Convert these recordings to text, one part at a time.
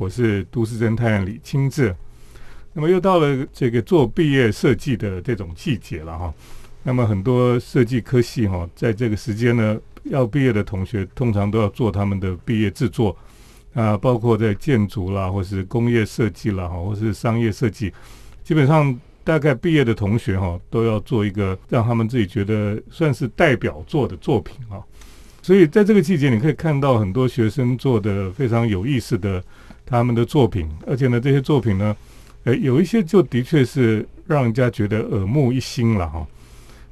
我是都市侦探李清志。那么又到了这个做毕业设计的这种季节了哈。那么很多设计科系哈，在这个时间呢，要毕业的同学通常都要做他们的毕业制作啊，包括在建筑啦，或是工业设计啦，哈，或是商业设计，基本上大概毕业的同学哈，都要做一个让他们自己觉得算是代表作的作品啊。所以在这个季节，你可以看到很多学生做的非常有意思的他们的作品，而且呢，这些作品呢，呃，有一些就的确是让人家觉得耳目一新了哈。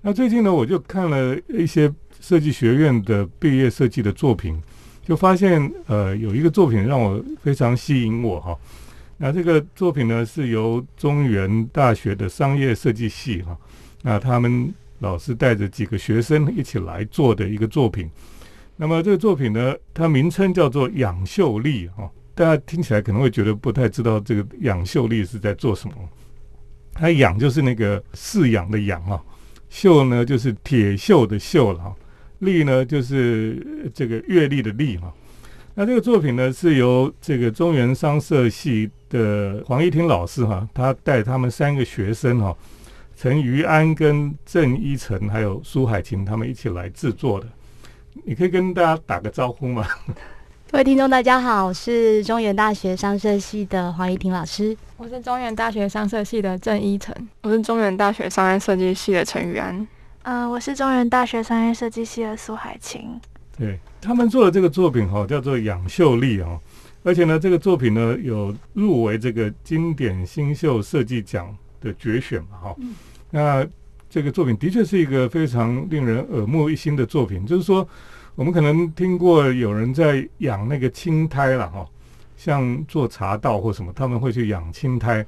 那最近呢，我就看了一些设计学院的毕业设计的作品，就发现呃，有一个作品让我非常吸引我哈。那这个作品呢，是由中原大学的商业设计系哈，那他们老师带着几个学生一起来做的一个作品。那么这个作品呢，它名称叫做“养秀丽”哈，大家听起来可能会觉得不太知道这个“养秀丽”是在做什么。它“养”就是那个饲养的“养”啊，“秀”呢就是铁锈的“锈”了哈，“丽”呢就是这个阅历的“历”哈。那这个作品呢，是由这个中原商社系的黄一婷老师哈，他带他们三个学生哈，陈于安、跟郑一成还有苏海琴他们一起来制作的。你可以跟大家打个招呼吗？各位听众，大家好，我是中原大学商社系的黄怡婷老师，我是中原大学商社系的郑依晨，我是中原大学商业设计系的陈宇安，嗯，我是中原大学商业设计系的苏海晴。对他们做的这个作品哈，叫做养秀丽哈，而且呢，这个作品呢有入围这个经典新秀设计奖的决选嘛哈，那。这个作品的确是一个非常令人耳目一新的作品。就是说，我们可能听过有人在养那个青苔了哈，像做茶道或什么，他们会去养青苔，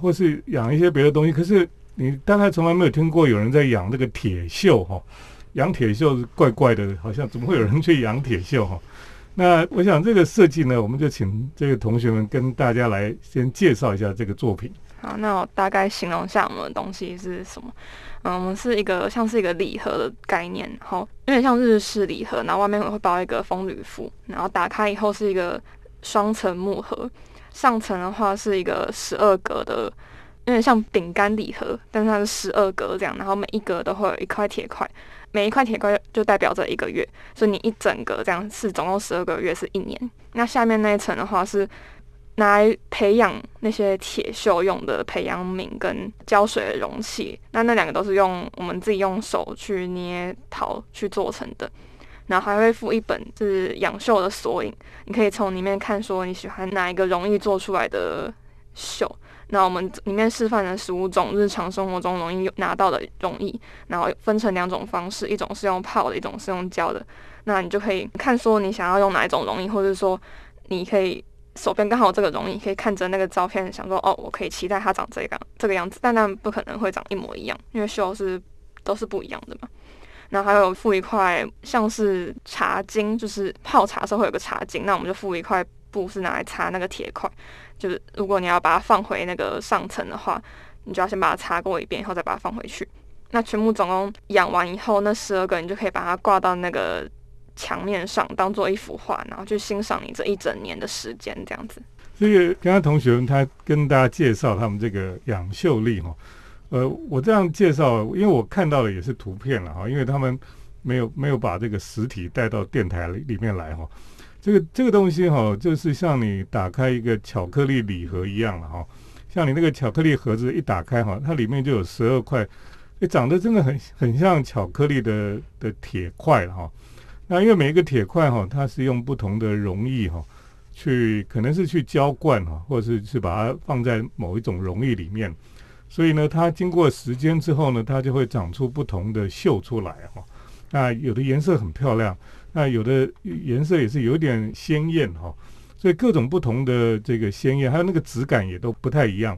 或是养一些别的东西。可是你大概从来没有听过有人在养那个铁锈哈，养铁锈怪怪的，好像怎么会有人去养铁锈哈？那我想这个设计呢，我们就请这个同学们跟大家来先介绍一下这个作品。好，那我大概形容一下我们的东西是什么。嗯，我们是一个像是一个礼盒的概念，然后有点像日式礼盒，然后外面会包一个风铝服，然后打开以后是一个双层木盒，上层的话是一个十二格的，有点像饼干礼盒，但是它是十二格这样，然后每一格都会有一块铁块，每一块铁块就代表着一个月，所以你一整个这样是总共十二个月是一年。那下面那一层的话是。拿来培养那些铁锈用的培养皿跟浇水的容器，那那两个都是用我们自己用手去捏陶去做成的，然后还会附一本是养锈的索引，你可以从里面看说你喜欢哪一个容易做出来的锈。那我们里面示范了十五种日常生活中容易拿到的容易，然后分成两种方式，一种是用泡的，一种是用胶的。那你就可以看说你想要用哪一种容易，或者说你可以。手边刚好有这个容易，可以看着那个照片，想说哦，我可以期待它长这个这个样子，但那不可能会长一模一样，因为绣是都是不一样的嘛。然后还有附一块像是茶巾，就是泡茶时候会有个茶巾，那我们就附一块布是拿来擦那个铁块，就是如果你要把它放回那个上层的话，你就要先把它擦过一遍，以后再把它放回去。那全部总共养完以后，那十二个你就可以把它挂到那个。墙面上当做一幅画，然后去欣赏你这一整年的时间，这样子。这个刚刚同学他跟大家介绍他们这个养秀丽哈，呃，我这样介绍，因为我看到的也是图片了哈，因为他们没有没有把这个实体带到电台里面来哈。这个这个东西哈，就是像你打开一个巧克力礼盒一样了哈，像你那个巧克力盒子一打开哈，它里面就有十二块，诶，长得真的很很像巧克力的的铁块哈。那因为每一个铁块哈，它是用不同的溶液哈，去可能是去浇灌哈，或者是是把它放在某一种溶液里面，所以呢，它经过时间之后呢，它就会长出不同的锈出来哈。那有的颜色很漂亮，那有的颜色也是有点鲜艳哈。所以各种不同的这个鲜艳，还有那个质感也都不太一样。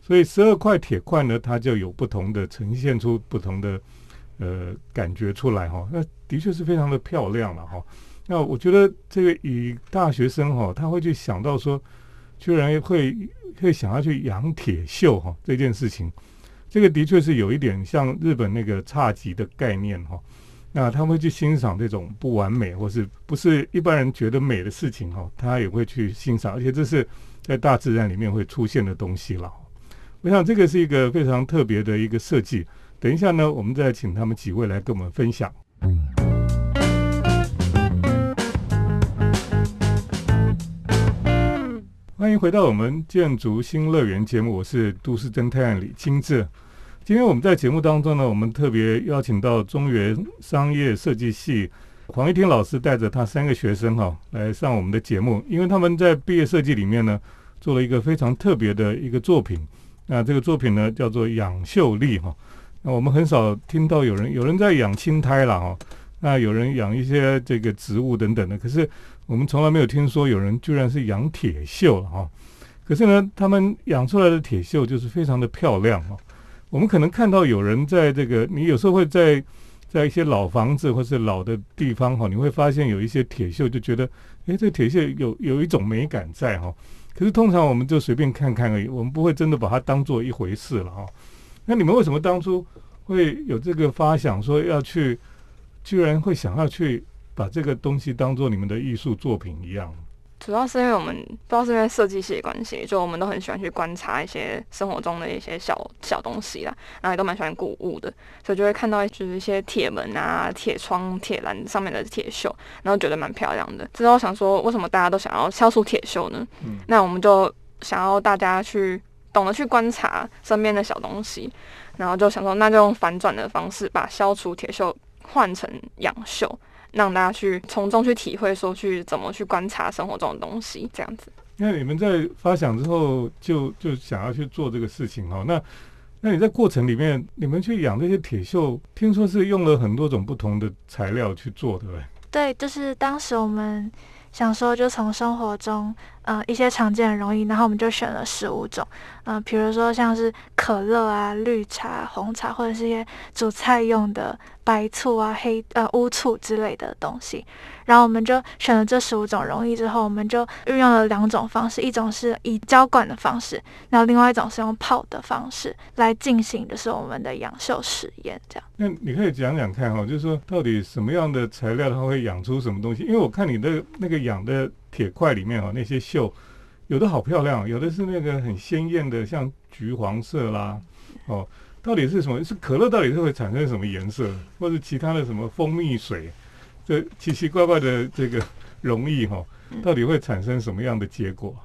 所以十二块铁块呢，它就有不同的呈现出不同的。呃，感觉出来哈，那的确是非常的漂亮了哈。那我觉得这个以大学生哈，他会去想到说，居然会会想要去养铁锈哈这件事情，这个的确是有一点像日本那个侘寂的概念哈。那他会去欣赏这种不完美或是不是一般人觉得美的事情哈，他也会去欣赏，而且这是在大自然里面会出现的东西了。我想这个是一个非常特别的一个设计。等一下呢，我们再请他们几位来跟我们分享。欢迎回到我们建筑新乐园节目，我是都市侦探李清志。今天我们在节目当中呢，我们特别邀请到中原商业设计系黄一婷老师带着他三个学生哈来上我们的节目，因为他们在毕业设计里面呢做了一个非常特别的一个作品。那这个作品呢叫做养秀丽哈。那我们很少听到有人有人在养青苔了哈，那有人养一些这个植物等等的，可是我们从来没有听说有人居然是养铁锈了哈。可是呢，他们养出来的铁锈就是非常的漂亮哈。我们可能看到有人在这个，你有时候会在在一些老房子或是老的地方哈，你会发现有一些铁锈，就觉得，诶，这铁锈有有一种美感在哈。可是通常我们就随便看看而已，我们不会真的把它当做一回事了哈。那你们为什么当初会有这个发想，说要去，居然会想要去把这个东西当做你们的艺术作品一样？主要是因为我们不知道是因为设计系的关系，就我们都很喜欢去观察一些生活中的一些小小东西啦，然后也都蛮喜欢古物的，所以就会看到就是一些铁门啊、铁窗、铁栏上面的铁锈，然后觉得蛮漂亮的。之后想说，为什么大家都想要消除铁锈呢？嗯，那我们就想要大家去懂得去观察身边的小东西，然后就想说，那就用反转的方式把消除铁锈换成养锈。让大家去从中去体会，说去怎么去观察生活中的东西，这样子。那你们在发想之后，就就想要去做这个事情哈。那那你在过程里面，你们去养这些铁锈，听说是用了很多种不同的材料去做，对不对？对，就是当时我们想说，就从生活中。呃，一些常见的容易，然后我们就选了十五种，嗯，比如说像是可乐啊、绿茶、红茶，或者是一些煮菜用的白醋啊、黑呃乌醋之类的东西。然后我们就选了这十五种容易之后，我们就运用了两种方式，一种是以浇灌的方式，然后另外一种是用泡的方式来进行，就是我们的养秀实验。这样，那你可以讲讲看哈，就是说到底什么样的材料它会养出什么东西？因为我看你的那个养的。铁块里面哦，那些锈有的好漂亮，有的是那个很鲜艳的，像橘黄色啦，哦，到底是什么？是可乐到底是会产生什么颜色，或者其他的什么蜂蜜水，这奇奇怪怪的这个容易哈，到底会产生什么样的结果？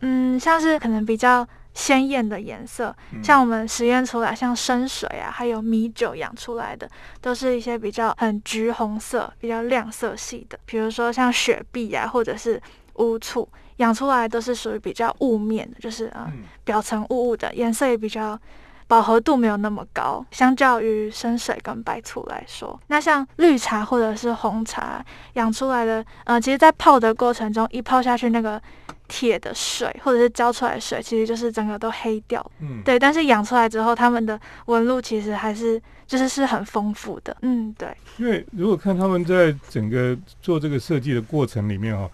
嗯，像是可能比较鲜艳的颜色，像我们实验出来，像生水啊，还有米酒养出来的，都是一些比较很橘红色、比较亮色系的。比如说像雪碧啊，或者是乌醋养出来都是属于比较雾面的，就是啊，表层雾雾的，颜色也比较饱和度没有那么高，相较于生水跟白醋来说。那像绿茶或者是红茶养出来的，呃，其实在泡的过程中，一泡下去那个。铁的水或者是浇出来的水，其实就是整个都黑掉。嗯，对。但是养出来之后，它们的纹路其实还是就是是很丰富的。嗯，对。因为如果看他们在整个做这个设计的过程里面哈，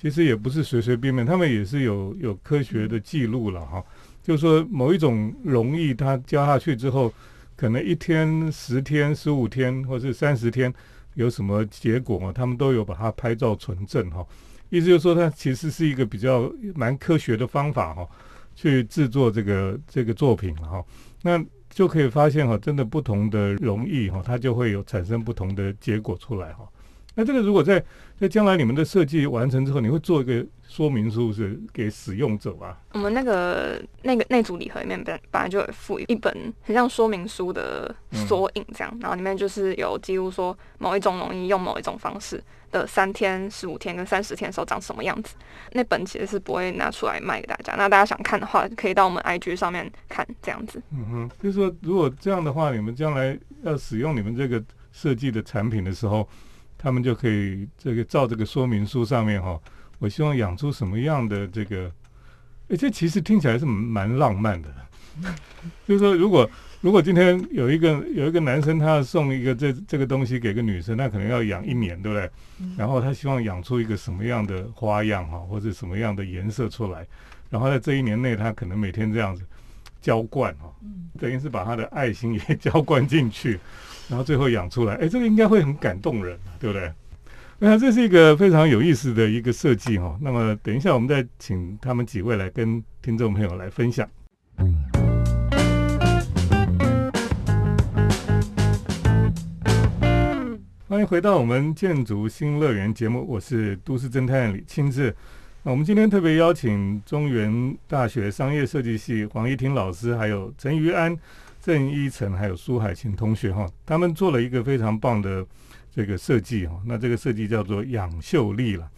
其实也不是随随便便，他们也是有有科学的记录了哈。就是说某一种溶液，它浇下去之后，可能一天、十天、十五天，或是三十天，有什么结果，他们都有把它拍照存证哈。意思就是说，它其实是一个比较蛮科学的方法哈，去制作这个这个作品哈，那就可以发现哈，真的不同的容易哈，它就会有产生不同的结果出来哈。那这个如果在在将来你们的设计完成之后，你会做一个说明书是给使用者吧？我们那个那个那组礼盒里面本本来就有附一本很像说明书的索引这样，然后里面就是有记录说某一种容易用某一种方式。的三天、十五天跟三十天的时候长什么样子？那本其实是不会拿出来卖给大家。那大家想看的话，可以到我们 IG 上面看这样子。嗯哼，就是说，如果这样的话，你们将来要使用你们这个设计的产品的时候，他们就可以这个照这个说明书上面哈，我希望养出什么样的这个，哎，这其实听起来是蛮浪漫的。就是说，如果如果今天有一个有一个男生，他要送一个这这个东西给个女生，那可能要养一年，对不对？然后他希望养出一个什么样的花样哈，或者什么样的颜色出来，然后在这一年内，他可能每天这样子，浇灌哈，等于是把他的爱心也 浇灌进去，然后最后养出来，哎，这个应该会很感动人，对不对？那这是一个非常有意思的一个设计哈。那么等一下我们再请他们几位来跟听众朋友来分享。欢迎回到我们建筑新乐园节目，我是都市侦探李清志。我们今天特别邀请中原大学商业设计系黄怡婷老师，还有陈于安、郑一成，还有苏海琴同学哈，他们做了一个非常棒的这个设计哈。那这个设计叫做养秀丽了，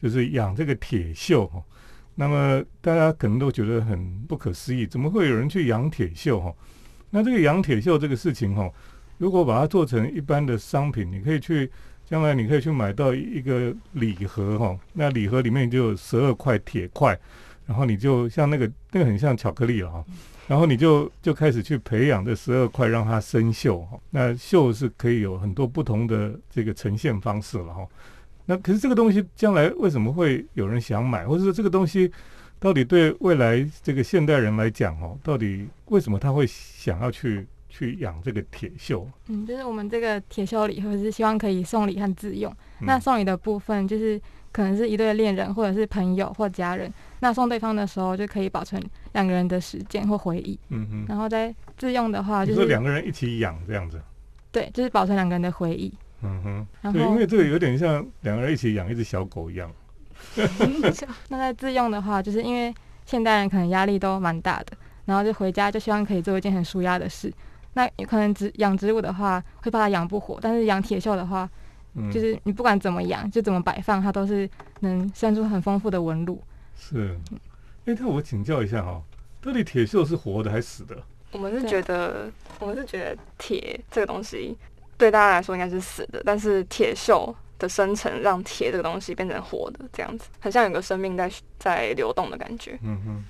就是养这个铁锈哈。那么大家可能都觉得很不可思议，怎么会有人去养铁锈哈？那这个养铁锈这个事情哈。如果把它做成一般的商品，你可以去将来你可以去买到一个礼盒哈，那礼盒里面就有十二块铁块，然后你就像那个那个很像巧克力了哈，然后你就就开始去培养这十二块，让它生锈哈。那锈是可以有很多不同的这个呈现方式了哈。那可是这个东西将来为什么会有人想买，或者说这个东西到底对未来这个现代人来讲哦，到底为什么他会想要去？去养这个铁锈，嗯，就是我们这个铁锈礼盒是希望可以送礼和自用。那送礼的部分就是可能是一对恋人或者是朋友或家人，那送对方的时候就可以保存两个人的时间或回忆。嗯哼。然后再自用的话，就是两个人一起养这样子。对，就是保存两个人的回忆。嗯哼。对，因为这个有点像两个人一起养一只小狗一样。那在自用的话，就是因为现代人可能压力都蛮大的，然后就回家就希望可以做一件很舒压的事。那可能植养植物的话，会怕它养不活；但是养铁锈的话，就是你不管怎么养，就怎么摆放，它都是能生出很丰富的纹路。是，哎，那我请教一下哈，到底铁锈是活的还是死的？我们是觉得，我们是觉得铁这个东西对大家来说应该是死的，但是铁锈的生成让铁这个东西变成活的，这样子很像有个生命在在流动的感觉。嗯哼，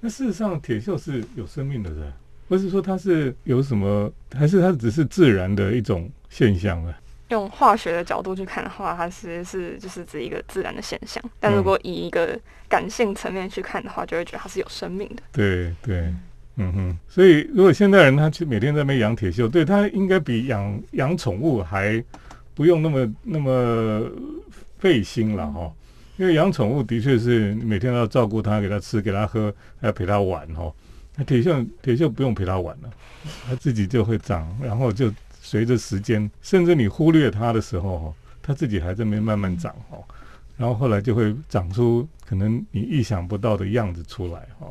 那事实上铁锈是有生命的，人。不是说它是有什么，还是它只是自然的一种现象啊？用化学的角度去看的话，它其实是就是指一个自然的现象。但如果以一个感性层面去看的话，就会觉得它是有生命的。对对，嗯哼。所以如果现代人他去每天在那边养铁锈，对他应该比养养宠物还不用那么那么费心了哈。因为养宠物的确是每天都要照顾它，给它吃，给它喝，还要陪它玩哈。铁锈铁锈不用陪它玩了，它自己就会长，然后就随着时间，甚至你忽略它的时候，它自己还在那边慢慢长哦，然后后来就会长出可能你意想不到的样子出来哈。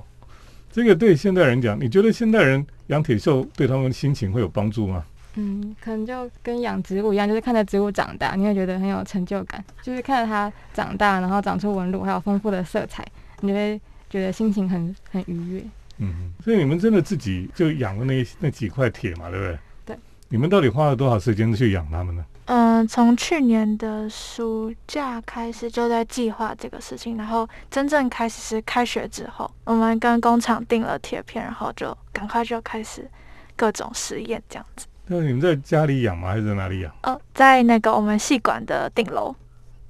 这个对现代人讲，你觉得现代人养铁锈对他们心情会有帮助吗？嗯，可能就跟养植物一样，就是看着植物长大，你会觉得很有成就感，就是看着它长大，然后长出纹路，还有丰富的色彩，你会觉得心情很很愉悦。嗯，所以你们真的自己就养了那那几块铁嘛，对不对？对。你们到底花了多少时间去养它们呢？嗯，从去年的暑假开始就在计划这个事情，然后真正开始是开学之后，我们跟工厂订了铁片，然后就赶快就开始各种实验这样子。那你们在家里养吗？还是在哪里养？哦，在那个我们系馆的顶楼。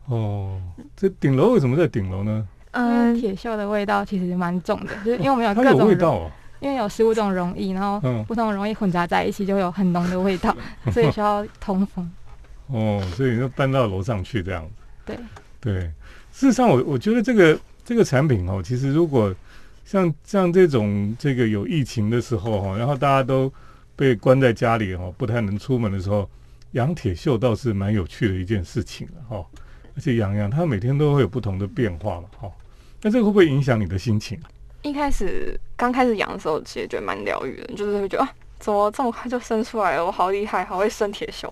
哦，这顶楼为什么在顶楼呢？嗯，铁锈的味道其实蛮重的，就是因为我们有各种味道，因为有十五种溶液，然后不同溶液混杂在一起，就会有很浓的味道，所以需要通风。哦，所以就搬到楼上去这样子。对对，事实上，我我觉得这个这个产品哦，其实如果像像这种这个有疫情的时候哈，然后大家都被关在家里哈，不太能出门的时候，养铁锈倒是蛮有趣的一件事情了哈。而且养养它每天都会有不同的变化嘛哈。那这个会不会影响你的心情？一开始刚开始养的时候，其实觉得蛮疗愈的，就是会觉得啊，怎么这么快就生出来了？我好厉害，好会生铁锈。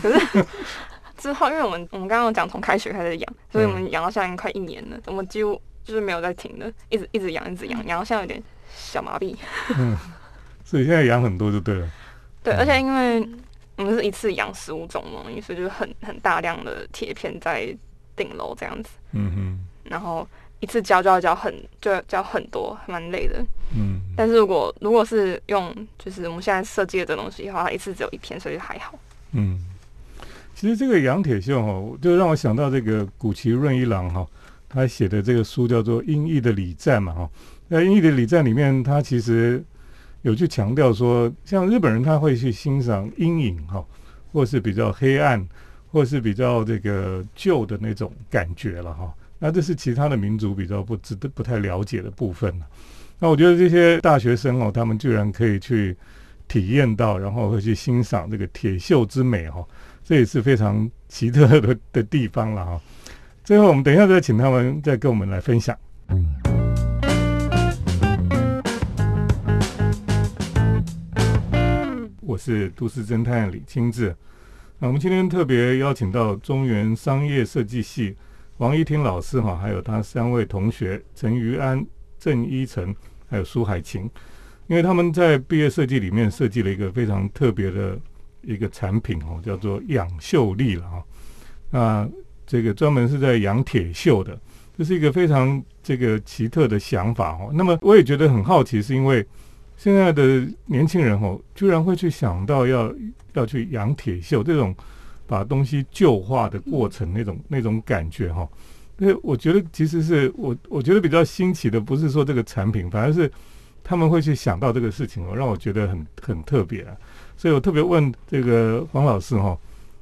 可是 之后，因为我们我们刚刚讲从开学开始养，所以我们养到现在快一年了，我们几乎就是没有在停的，一直一直养，一直养，养到现在有点小麻痹。嗯，所以现在养很多就对了。对，而且因为我们是一次养十五种嘛，所以就是很很大量的铁片在顶楼这样子。嗯哼，然后。一次浇就要浇很就要浇很多，蛮累的。嗯，但是如果如果是用就是我们现在设计的这东西的话，它一次只有一片，所以还好。嗯，其实这个羊铁锈哈，就让我想到这个古奇润一郎哈，他写的这个书叫做《音译的礼赞》嘛哈。那《音译的礼赞》里面，他其实有去强调说，像日本人他会去欣赏阴影哈，或是比较黑暗，或是比较这个旧的那种感觉了哈。那这是其他的民族比较不值得不太了解的部分那我觉得这些大学生哦，他们居然可以去体验到，然后会去欣赏这个铁锈之美哈，这也是非常奇特的的地方了哈。最后，我们等一下再请他们再跟我们来分享。我是都市侦探李清志。那我们今天特别邀请到中原商业设计系王一婷老师哈，还有他三位同学陈于安、郑一成，还有苏海晴，因为他们在毕业设计里面设计了一个非常特别的一个产品哦，叫做养秀丽了哈。那这个专门是在养铁锈的，这是一个非常这个奇特的想法哦。那么我也觉得很好奇，是因为。现在的年轻人哦，居然会去想到要要去养铁锈这种把东西旧化的过程，那种那种感觉哈。那我觉得其实是我我觉得比较新奇的，不是说这个产品，反而是他们会去想到这个事情哦，让我觉得很很特别啊。所以我特别问这个黄老师哈，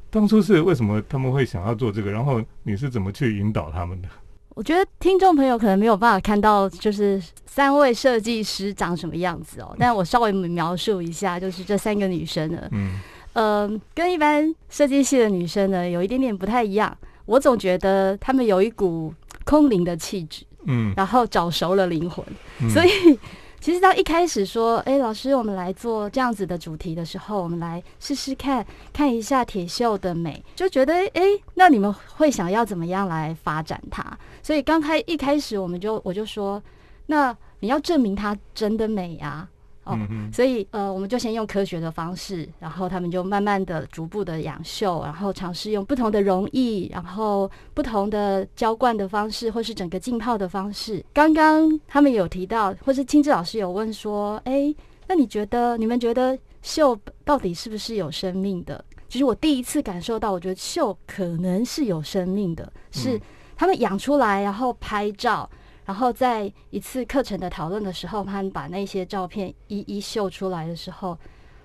当初是为什么他们会想要做这个？然后你是怎么去引导他们的？我觉得听众朋友可能没有办法看到，就是三位设计师长什么样子哦。但我稍微描述一下，就是这三个女生呢，嗯，呃，跟一般设计系的女生呢，有一点点不太一样。我总觉得她们有一股空灵的气质，嗯，然后早熟了灵魂，所以。其实到一开始说，哎，老师，我们来做这样子的主题的时候，我们来试试看看一下铁锈的美，就觉得，哎，那你们会想要怎么样来发展它？所以刚开一开始，我们就我就说，那你要证明它真的美呀。哦，所以呃，我们就先用科学的方式，然后他们就慢慢的、逐步的养锈，然后尝试用不同的溶液，然后不同的浇灌的方式，或是整个浸泡的方式。刚刚他们有提到，或是青志老师有问说，哎，那你觉得你们觉得锈到底是不是有生命的？其实我第一次感受到，我觉得锈可能是有生命的，是他们养出来，然后拍照。然后在一次课程的讨论的时候，他们把那些照片一一秀出来的时候，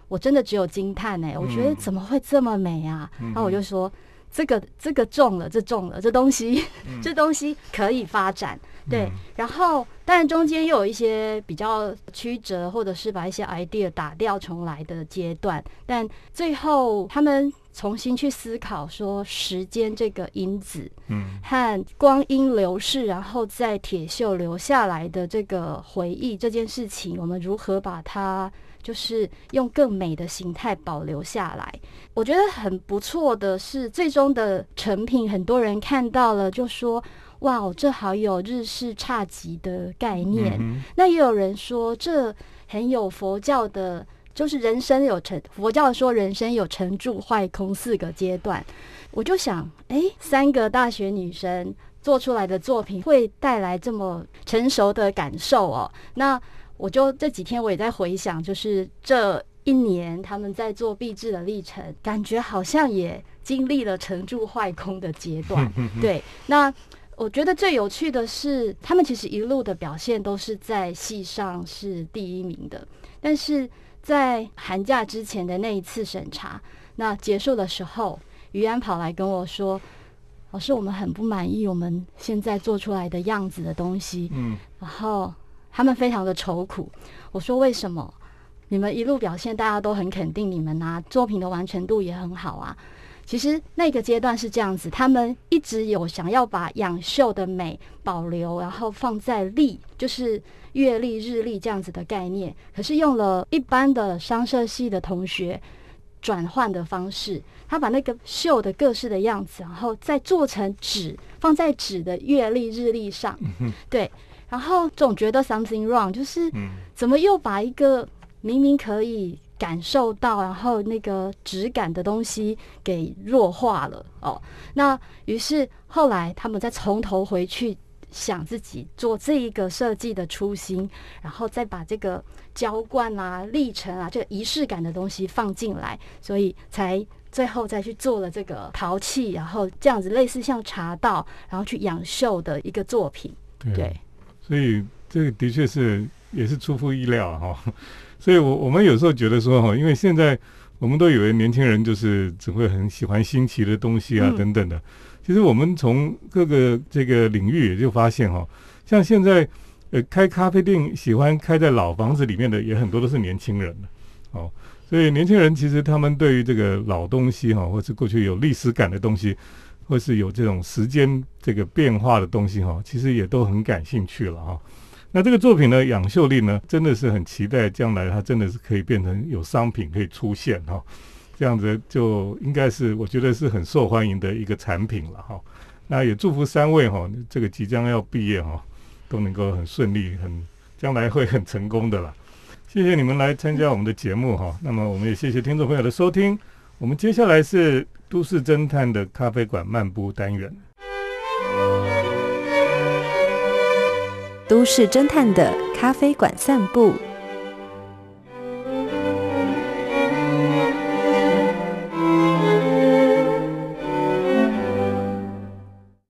我真的只有惊叹哎！我觉得怎么会这么美啊？然后我就说，这个这个中了，这中了，这东西 这东西可以发展。对，然后当然中间又有一些比较曲折，或者是把一些 idea 打掉重来的阶段，但最后他们。重新去思考说时间这个因子，嗯，和光阴流逝，然后在铁锈留下来的这个回忆这件事情，我们如何把它就是用更美的形态保留下来？我觉得很不错的是，最终的成品，很多人看到了就说：“哇，这好有日式侘寂的概念。”那也有人说这很有佛教的。就是人生有成，佛教说人生有成住坏空四个阶段，我就想，哎，三个大学女生做出来的作品会带来这么成熟的感受哦。那我就这几天我也在回想，就是这一年他们在做壁纸的历程，感觉好像也经历了成住坏空的阶段。对，那我觉得最有趣的是，他们其实一路的表现都是在戏上是第一名的，但是。在寒假之前的那一次审查，那结束的时候，于安跑来跟我说：“老师，我们很不满意我们现在做出来的样子的东西。”嗯，然后他们非常的愁苦。我说：“为什么？你们一路表现，大家都很肯定你们啊，作品的完成度也很好啊。”其实那个阶段是这样子，他们一直有想要把养秀的美保留，然后放在历，就是月历、日历这样子的概念。可是用了一般的商社系的同学转换的方式，他把那个秀的各式的样子，然后再做成纸，放在纸的月历、日历上。对，然后总觉得 something wrong，就是怎么又把一个明明可以。感受到，然后那个质感的东西给弱化了哦。那于是后来他们再从头回去想自己做这一个设计的初心，然后再把这个浇灌啊、历程啊、这个仪式感的东西放进来，所以才最后再去做了这个陶器，然后这样子类似像茶道，然后去养秀的一个作品。对，所以这个的确是也是出乎意料哈。所以我我们有时候觉得说哈，因为现在我们都以为年轻人就是只会很喜欢新奇的东西啊等等的，其实我们从各个这个领域也就发现哈，像现在呃开咖啡店喜欢开在老房子里面的也很多都是年轻人哦，所以年轻人其实他们对于这个老东西哈，或是过去有历史感的东西，或是有这种时间这个变化的东西哈，其实也都很感兴趣了哈。那这个作品呢，杨秀丽呢，真的是很期待将来它真的是可以变成有商品可以出现哈，这样子就应该是我觉得是很受欢迎的一个产品了哈。那也祝福三位哈，这个即将要毕业哈，都能够很顺利，很将来会很成功的啦。谢谢你们来参加我们的节目哈，那么我们也谢谢听众朋友的收听。我们接下来是都市侦探的咖啡馆漫步单元。都市侦探的咖啡馆散步，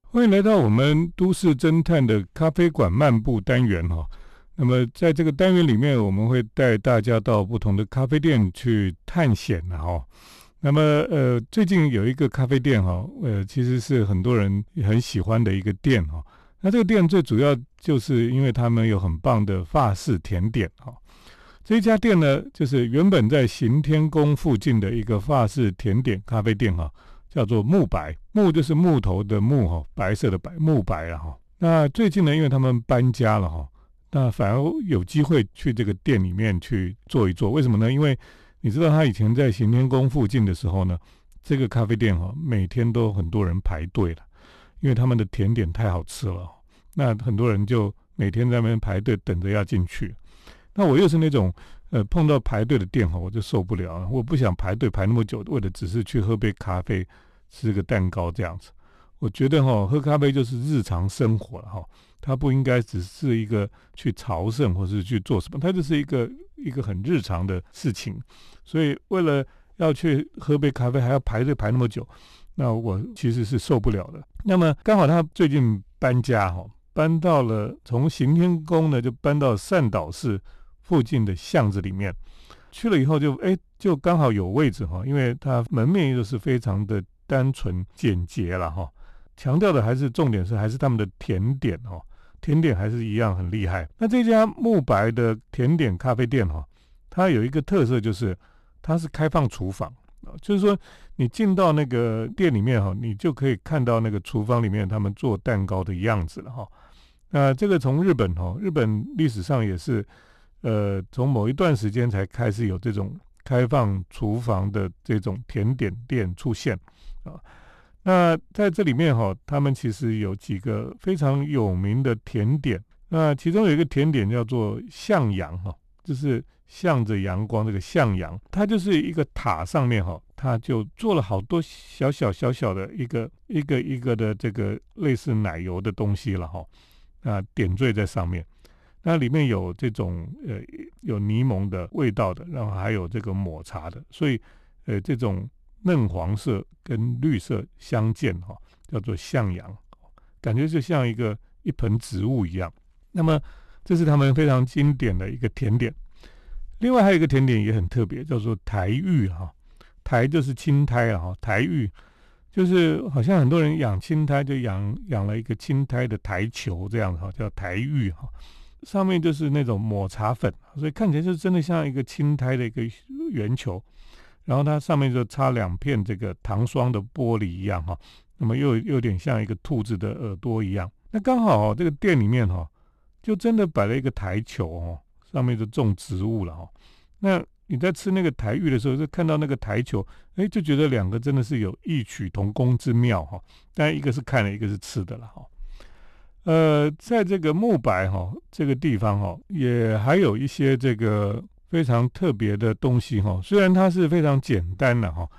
欢迎来到我们都市侦探的咖啡馆漫步单元哈。那么在这个单元里面，我们会带大家到不同的咖啡店去探险的哈。那么呃，最近有一个咖啡店哈，呃，其实是很多人很喜欢的一个店哈。那这个店最主要就是因为他们有很棒的法式甜点哈。这一家店呢，就是原本在行天宫附近的一个法式甜点咖啡店哈，叫做木白木就是木头的木哈，白色的白木白了哈。那最近呢，因为他们搬家了哈，那反而有机会去这个店里面去坐一坐。为什么呢？因为你知道他以前在行天宫附近的时候呢，这个咖啡店哈，每天都很多人排队了。因为他们的甜点太好吃了，那很多人就每天在那边排队等着要进去。那我又是那种呃碰到排队的店哈，我就受不了，我不想排队排那么久，为了只是去喝杯咖啡、吃个蛋糕这样子。我觉得哈，喝咖啡就是日常生活了哈，它不应该只是一个去朝圣或是去做什么，它就是一个一个很日常的事情。所以为了要去喝杯咖啡，还要排队排那么久。那我其实是受不了的。那么刚好他最近搬家哈，搬到了从行天宫呢，就搬到善导寺附近的巷子里面去了。以后就哎，就刚好有位置哈，因为它门面又是非常的单纯简洁了哈。强调的还是重点是还是他们的甜点哈，甜点还是一样很厉害。那这家慕白的甜点咖啡店哈，它有一个特色就是它是开放厨房啊。就是说，你进到那个店里面哈，你就可以看到那个厨房里面他们做蛋糕的样子了哈。那这个从日本哈，日本历史上也是，呃，从某一段时间才开始有这种开放厨房的这种甜点店出现啊。那在这里面哈，他们其实有几个非常有名的甜点，那其中有一个甜点叫做向阳哈，就是。向着阳光，这个向阳，它就是一个塔上面哈，它就做了好多小小小小的一个一个一个的这个类似奶油的东西了哈，啊点缀在上面，那里面有这种呃有柠檬的味道的，然后还有这个抹茶的，所以呃这种嫩黄色跟绿色相间哈，叫做向阳，感觉就像一个一盆植物一样。那么这是他们非常经典的一个甜点。另外还有一个甜点也很特别，叫做台玉哈，台就是青苔啊哈，台玉就是好像很多人养青苔就养养了一个青苔的台球这样哈，叫台玉哈，上面就是那种抹茶粉，所以看起来就真的像一个青苔的一个圆球，然后它上面就插两片这个糖霜的玻璃一样哈，那么又有点像一个兔子的耳朵一样，那刚好这个店里面哈，就真的摆了一个台球哦。上面就种植物了哈，那你在吃那个台玉的时候，就看到那个台球，哎，就觉得两个真的是有异曲同工之妙哈。但一个是看了，一个是吃的了哈。呃，在这个木白哈这个地方哈，也还有一些这个非常特别的东西哈。虽然它是非常简单的哈，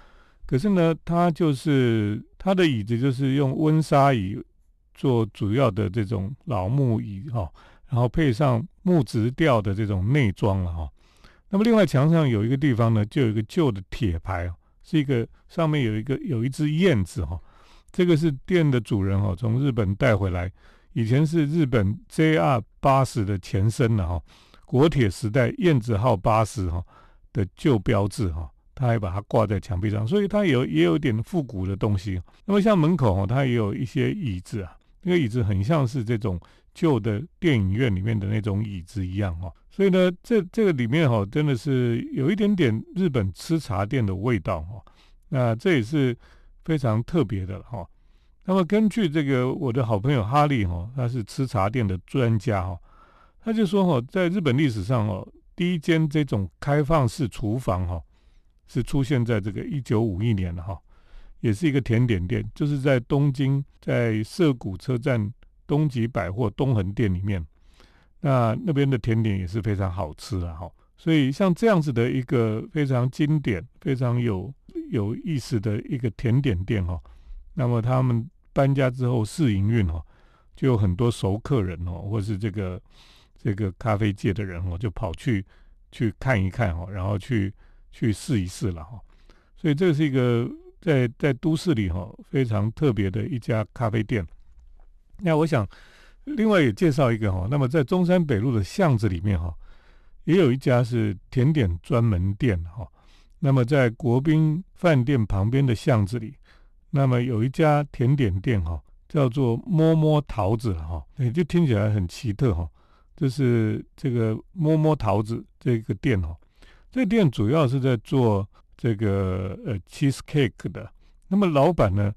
可是呢，它就是它的椅子就是用温莎椅做主要的这种老木椅哈。然后配上木质调的这种内装了哈，那么另外墙上有一个地方呢，就有一个旧的铁牌，是一个上面有一个有一只燕子哈，这个是店的主人哈从日本带回来，以前是日本 JR 八十的前身了哈，国铁时代燕子号八十哈的旧标志哈，他还把它挂在墙壁上，所以它有也有点复古的东西。那么像门口哈，它也有一些椅子啊，那个椅子很像是这种旧的电影院里面的那种椅子一样哦。所以呢，这这个里面哈，真的是有一点点日本吃茶店的味道哈。那这也是非常特别的哈。那么根据这个我的好朋友哈利哈，他是吃茶店的专家哈。他就说哈，在日本历史上哦，第一间这种开放式厨房哈，是出现在这个一九五一年的哈，也是一个甜点店，就是在东京在涩谷车站东极百货东横店里面，那那边的甜点也是非常好吃的哈。所以像这样子的一个非常经典、非常有有意思的一个甜点店哈，那么他们搬家之后试营运哈，就有很多熟客人哦，或是这个。这个咖啡界的人哦，就跑去去看一看哈，然后去去试一试了哈。所以这是一个在在都市里哈非常特别的一家咖啡店。那我想另外也介绍一个哈，那么在中山北路的巷子里面哈，也有一家是甜点专门店哈。那么在国宾饭店旁边的巷子里，那么有一家甜点店哈，叫做摸摸桃子哈，也就听起来很奇特哈。就是这个摸摸桃子这个店哦，这店主要是在做这个呃 cheese cake 的。那么老板呢，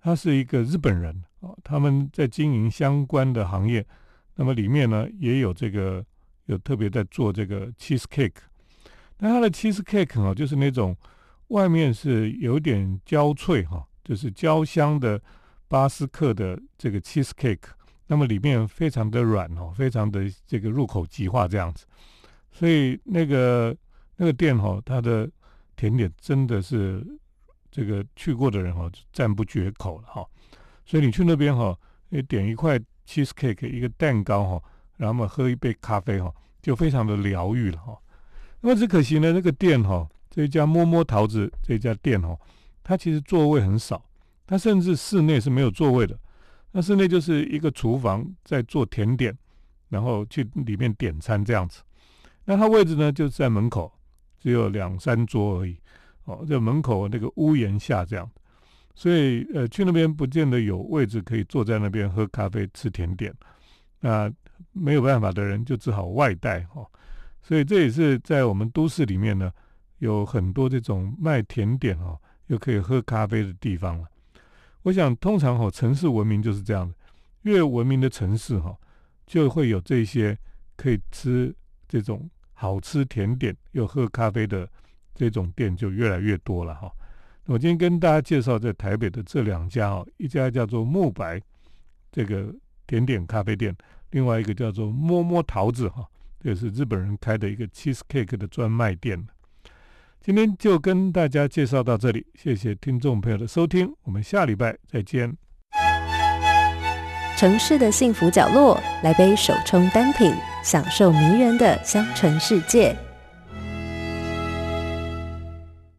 他是一个日本人哦，他们在经营相关的行业。那么里面呢也有这个有特别在做这个 cheese cake。那它的 cheese cake 哦，就是那种外面是有点焦脆哈，就是焦香的巴斯克的这个 cheese cake。那么里面非常的软哦，非常的这个入口即化这样子，所以那个那个店哈，它的甜点真的是这个去过的人哈赞不绝口了哈。所以你去那边哈，你点一块 cheese cake 一个蛋糕哈，然后嘛喝一杯咖啡哈，就非常的疗愈了哈。那么只可惜呢，那个店哈，这一家摸摸桃子这家店哈，它其实座位很少，它甚至室内是没有座位的。那室内就是一个厨房，在做甜点，然后去里面点餐这样子。那它位置呢，就是在门口，只有两三桌而已。哦，在门口那个屋檐下这样。所以呃，去那边不见得有位置可以坐在那边喝咖啡、吃甜点。那没有办法的人就只好外带哦。所以这也是在我们都市里面呢，有很多这种卖甜点哦，又可以喝咖啡的地方了。我想，通常哈城市文明就是这样的，越文明的城市哈，就会有这些可以吃这种好吃甜点又喝咖啡的这种店就越来越多了哈。我今天跟大家介绍在台北的这两家哦，一家叫做慕白这个甜点咖啡店，另外一个叫做摸摸桃子哈，这是日本人开的一个 cheese cake 的专卖店。今天就跟大家介绍到这里，谢谢听众朋友的收听，我们下礼拜再见。城市的幸福角落，来杯手冲单品，享受迷人的香醇世界。